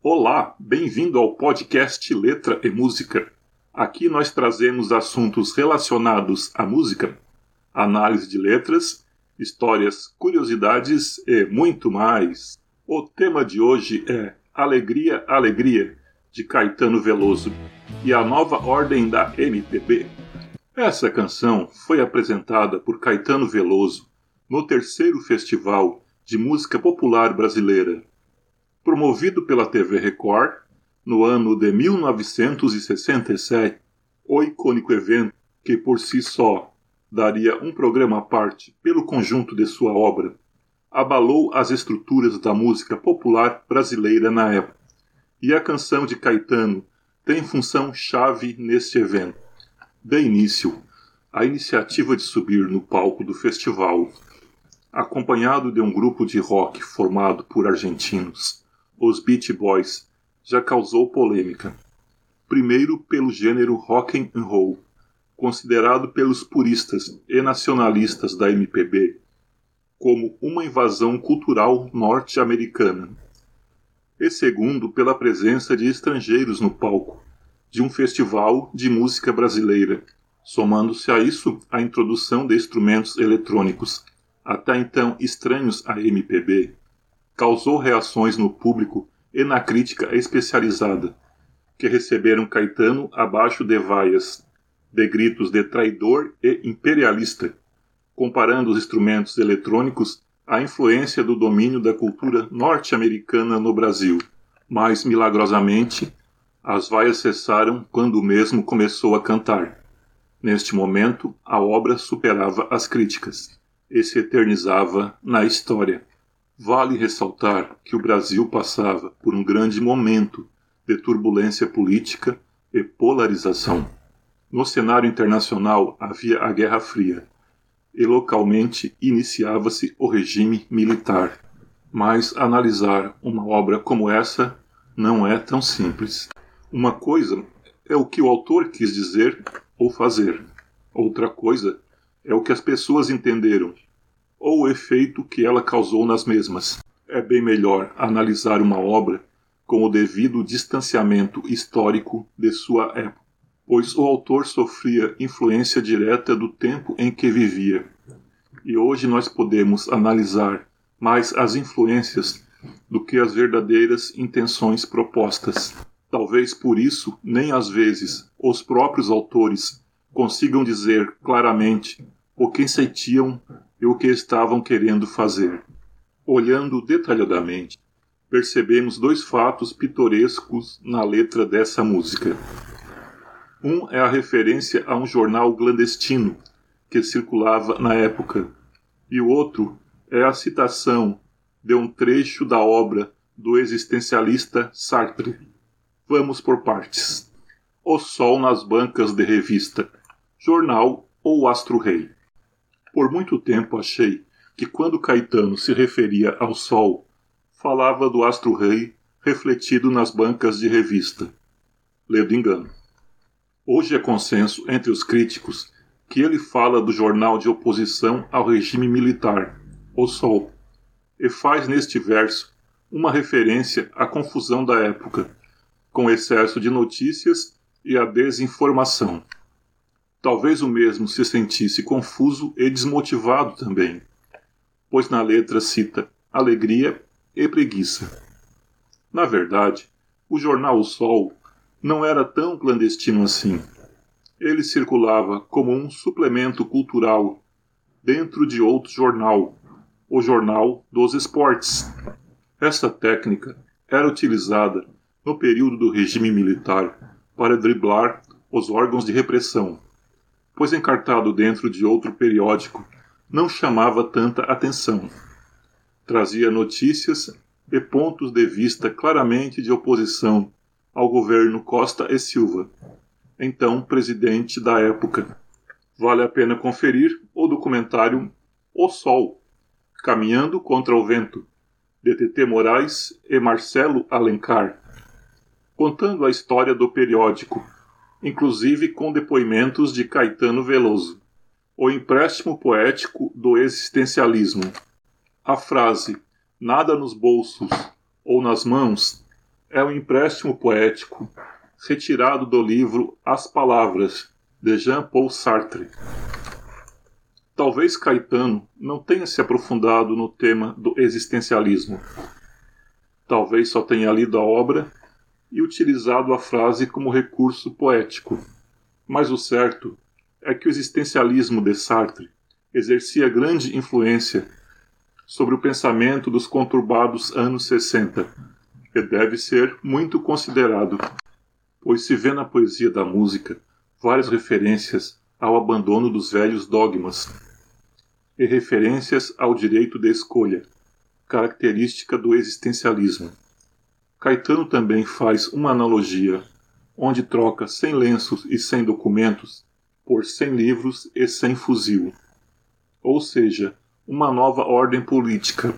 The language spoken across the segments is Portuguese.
Olá, bem-vindo ao podcast Letra e Música. Aqui nós trazemos assuntos relacionados à música, análise de letras, histórias, curiosidades e muito mais. O tema de hoje é Alegria, Alegria, de Caetano Veloso, e a nova ordem da MPB. Essa canção foi apresentada por Caetano Veloso no terceiro Festival de Música Popular Brasileira, promovido pela TV Record no ano de 1967. O icônico evento, que por si só daria um programa à parte pelo conjunto de sua obra, abalou as estruturas da música popular brasileira na época. E a canção de Caetano tem função chave neste evento. De início, a iniciativa de subir no palco do festival, acompanhado de um grupo de rock formado por argentinos, os Beach Boys, já causou polêmica. Primeiro pelo gênero rock and roll, considerado pelos puristas e nacionalistas da MPB como uma invasão cultural norte-americana. E segundo pela presença de estrangeiros no palco de um festival de música brasileira, somando-se a isso a introdução de instrumentos eletrônicos, até então estranhos à MPB, causou reações no público e na crítica especializada, que receberam Caetano abaixo de vaias, de gritos de traidor e imperialista, comparando os instrumentos eletrônicos à influência do domínio da cultura norte-americana no Brasil. Mas, milagrosamente, as vaias cessaram quando o mesmo começou a cantar. Neste momento, a obra superava as críticas e se eternizava na história. Vale ressaltar que o Brasil passava por um grande momento de turbulência política e polarização. No cenário internacional havia a Guerra Fria e localmente iniciava-se o regime militar. Mas analisar uma obra como essa não é tão simples. Uma coisa é o que o autor quis dizer ou fazer, outra coisa é o que as pessoas entenderam ou o efeito que ela causou nas mesmas. É bem melhor analisar uma obra com o devido distanciamento histórico de sua época, pois o autor sofria influência direta do tempo em que vivia. E hoje nós podemos analisar mais as influências do que as verdadeiras intenções propostas. Talvez por isso, nem às vezes os próprios autores consigam dizer claramente o que sentiam e o que estavam querendo fazer. Olhando detalhadamente, percebemos dois fatos pitorescos na letra dessa música. Um é a referência a um jornal clandestino que circulava na época, e o outro é a citação de um trecho da obra do existencialista Sartre. Vamos por partes. O Sol nas bancas de revista, jornal ou Astro Rei. Por muito tempo achei que quando Caetano se referia ao Sol, falava do astro-rei refletido nas bancas de revista. Ledo engano. Hoje é consenso entre os críticos que ele fala do jornal de oposição ao regime militar, O Sol, e faz neste verso uma referência à confusão da época, com excesso de notícias e a desinformação. Talvez o mesmo se sentisse confuso e desmotivado também, pois na letra cita alegria e preguiça. Na verdade, o jornal O Sol não era tão clandestino assim. Ele circulava como um suplemento cultural dentro de outro jornal, o Jornal dos Esportes. Esta técnica era utilizada no período do regime militar para driblar os órgãos de repressão pois encartado dentro de outro periódico não chamava tanta atenção. Trazia notícias e pontos de vista claramente de oposição ao governo Costa e Silva, então presidente da época. Vale a pena conferir o documentário O Sol, Caminhando contra o Vento, de TT Moraes e Marcelo Alencar, contando a história do periódico inclusive com depoimentos de Caetano Veloso. O empréstimo poético do existencialismo. A frase nada nos bolsos ou nas mãos é um empréstimo poético retirado do livro As Palavras, de Jean-Paul Sartre. Talvez Caetano não tenha se aprofundado no tema do existencialismo. Talvez só tenha lido a obra e utilizado a frase como recurso poético. Mas o certo é que o existencialismo de Sartre exercia grande influência sobre o pensamento dos conturbados anos 60 e deve ser muito considerado, pois se vê na poesia da música várias referências ao abandono dos velhos dogmas e referências ao direito de escolha, característica do existencialismo. Caetano também faz uma analogia, onde troca sem lenços e sem documentos por sem livros e sem fuzil. Ou seja, uma nova ordem política,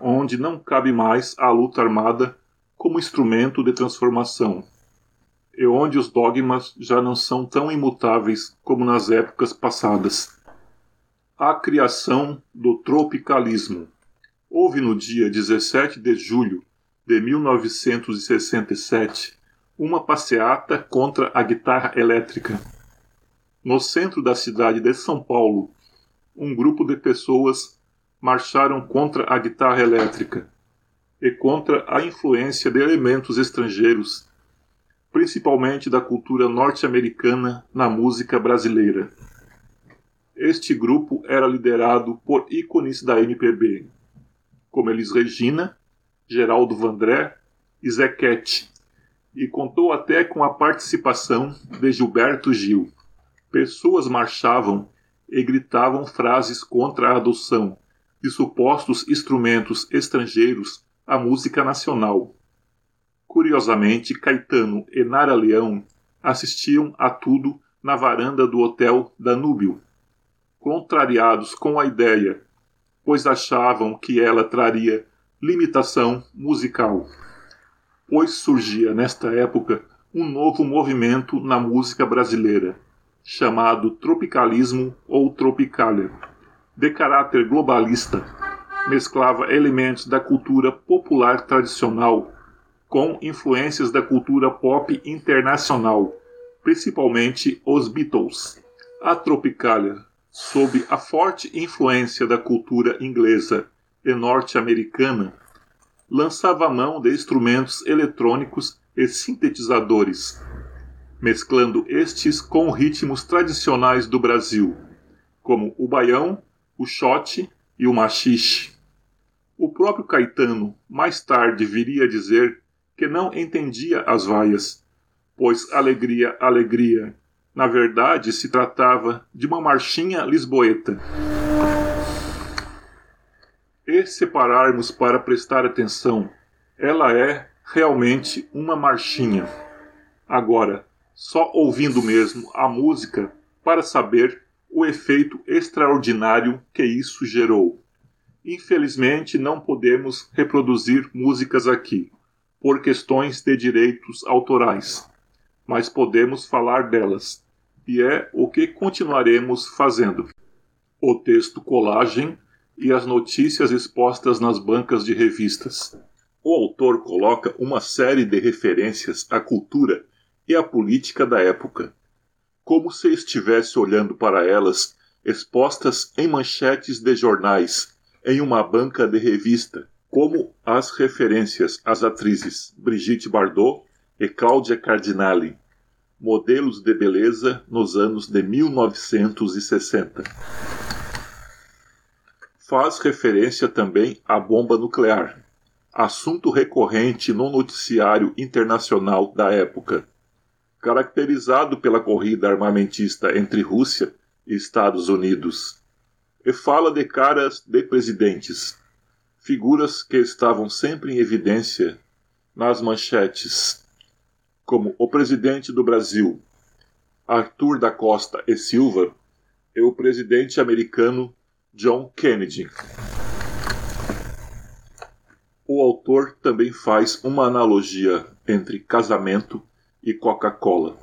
onde não cabe mais a luta armada como instrumento de transformação, e onde os dogmas já não são tão imutáveis como nas épocas passadas a criação do tropicalismo. Houve no dia 17 de julho de 1967 uma passeata contra a guitarra elétrica. No centro da cidade de São Paulo, um grupo de pessoas marcharam contra a guitarra elétrica e contra a influência de elementos estrangeiros, principalmente da cultura norte-americana na música brasileira. Este grupo era liderado por ícones da MPB, como Elis Regina, Geraldo Vandré e Zequete, e contou até com a participação de Gilberto Gil. Pessoas marchavam e gritavam frases contra a adoção de supostos instrumentos estrangeiros à música nacional. Curiosamente, Caetano e Nara Leão assistiam a tudo na varanda do Hotel Danúbio, contrariados com a ideia, pois achavam que ela traria limitação musical. Pois surgia nesta época um novo movimento na música brasileira, chamado tropicalismo ou tropicalia, de caráter globalista, mesclava elementos da cultura popular tradicional com influências da cultura pop internacional, principalmente os Beatles. A Tropicalia sob a forte influência da cultura inglesa e norte-americana, lançava mão de instrumentos eletrônicos e sintetizadores, mesclando estes com ritmos tradicionais do Brasil, como o baião, o xote e o machixe. O próprio Caetano mais tarde viria a dizer que não entendia as vaias, pois alegria, alegria na verdade, se tratava de uma marchinha lisboeta. E se pararmos para prestar atenção, ela é realmente uma marchinha. Agora, só ouvindo mesmo a música para saber o efeito extraordinário que isso gerou. Infelizmente, não podemos reproduzir músicas aqui, por questões de direitos autorais, mas podemos falar delas e é o que continuaremos fazendo. O texto colagem e as notícias expostas nas bancas de revistas. O autor coloca uma série de referências à cultura e à política da época, como se estivesse olhando para elas expostas em manchetes de jornais, em uma banca de revista, como as referências às atrizes Brigitte Bardot e Cláudia Cardinale, Modelos de beleza nos anos de 1960. Faz referência também à bomba nuclear, assunto recorrente no noticiário internacional da época. Caracterizado pela corrida armamentista entre Rússia e Estados Unidos, e fala de caras de presidentes, figuras que estavam sempre em evidência nas manchetes como o presidente do Brasil, Arthur da Costa e Silva, e o presidente americano John Kennedy. O autor também faz uma analogia entre casamento e Coca-Cola,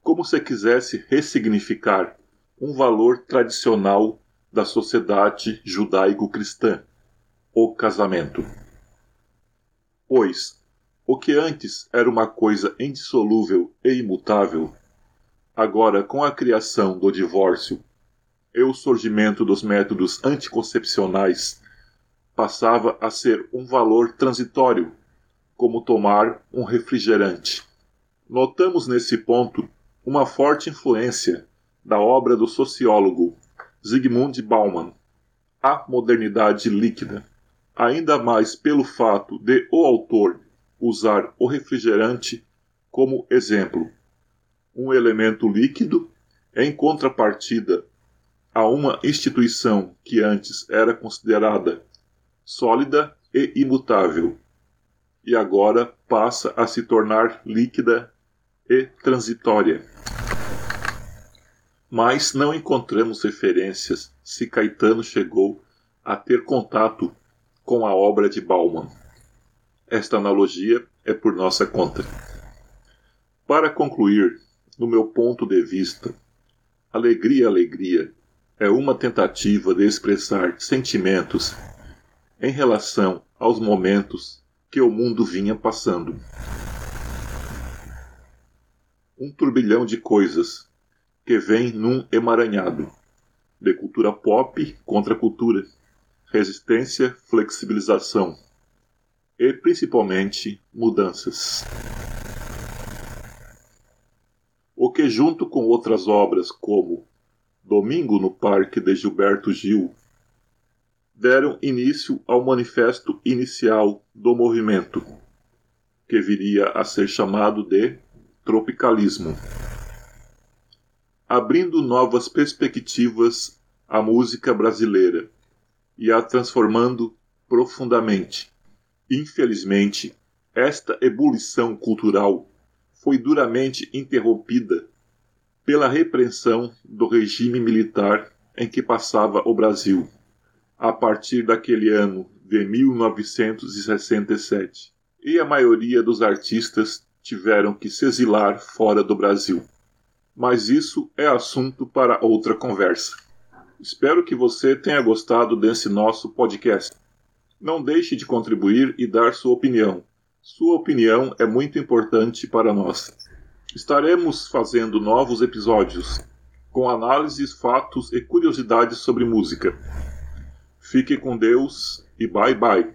como se quisesse ressignificar um valor tradicional da sociedade judaico-cristã, o casamento. Pois, O que antes era uma coisa indissolúvel e imutável, agora com a criação do divórcio e o surgimento dos métodos anticoncepcionais, passava a ser um valor transitório, como tomar um refrigerante. Notamos nesse ponto uma forte influência da obra do sociólogo Zygmunt Bauman, A Modernidade Líquida, ainda mais pelo fato de o autor usar o refrigerante como exemplo, um elemento líquido em contrapartida a uma instituição que antes era considerada sólida e imutável, e agora passa a se tornar líquida e transitória. Mas não encontramos referências se Caetano chegou a ter contato com a obra de Bauman. Esta analogia é por nossa conta. Para concluir, no meu ponto de vista, Alegria, Alegria é uma tentativa de expressar sentimentos em relação aos momentos que o mundo vinha passando. Um turbilhão de coisas que vem num emaranhado de cultura pop contra cultura, resistência, flexibilização e principalmente mudanças. O que, junto com outras obras como Domingo no Parque de Gilberto Gil, deram início ao manifesto inicial do movimento, que viria a ser chamado de tropicalismo, abrindo novas perspectivas à música brasileira e a transformando profundamente. Infelizmente, esta ebulição cultural foi duramente interrompida pela repressão do regime militar em que passava o Brasil a partir daquele ano de 1967, e a maioria dos artistas tiveram que se exilar fora do Brasil. Mas isso é assunto para outra conversa. Espero que você tenha gostado desse nosso podcast. Não deixe de contribuir e dar sua opinião. Sua opinião é muito importante para nós. Estaremos fazendo novos episódios com análises, fatos e curiosidades sobre música. Fique com Deus e bye bye.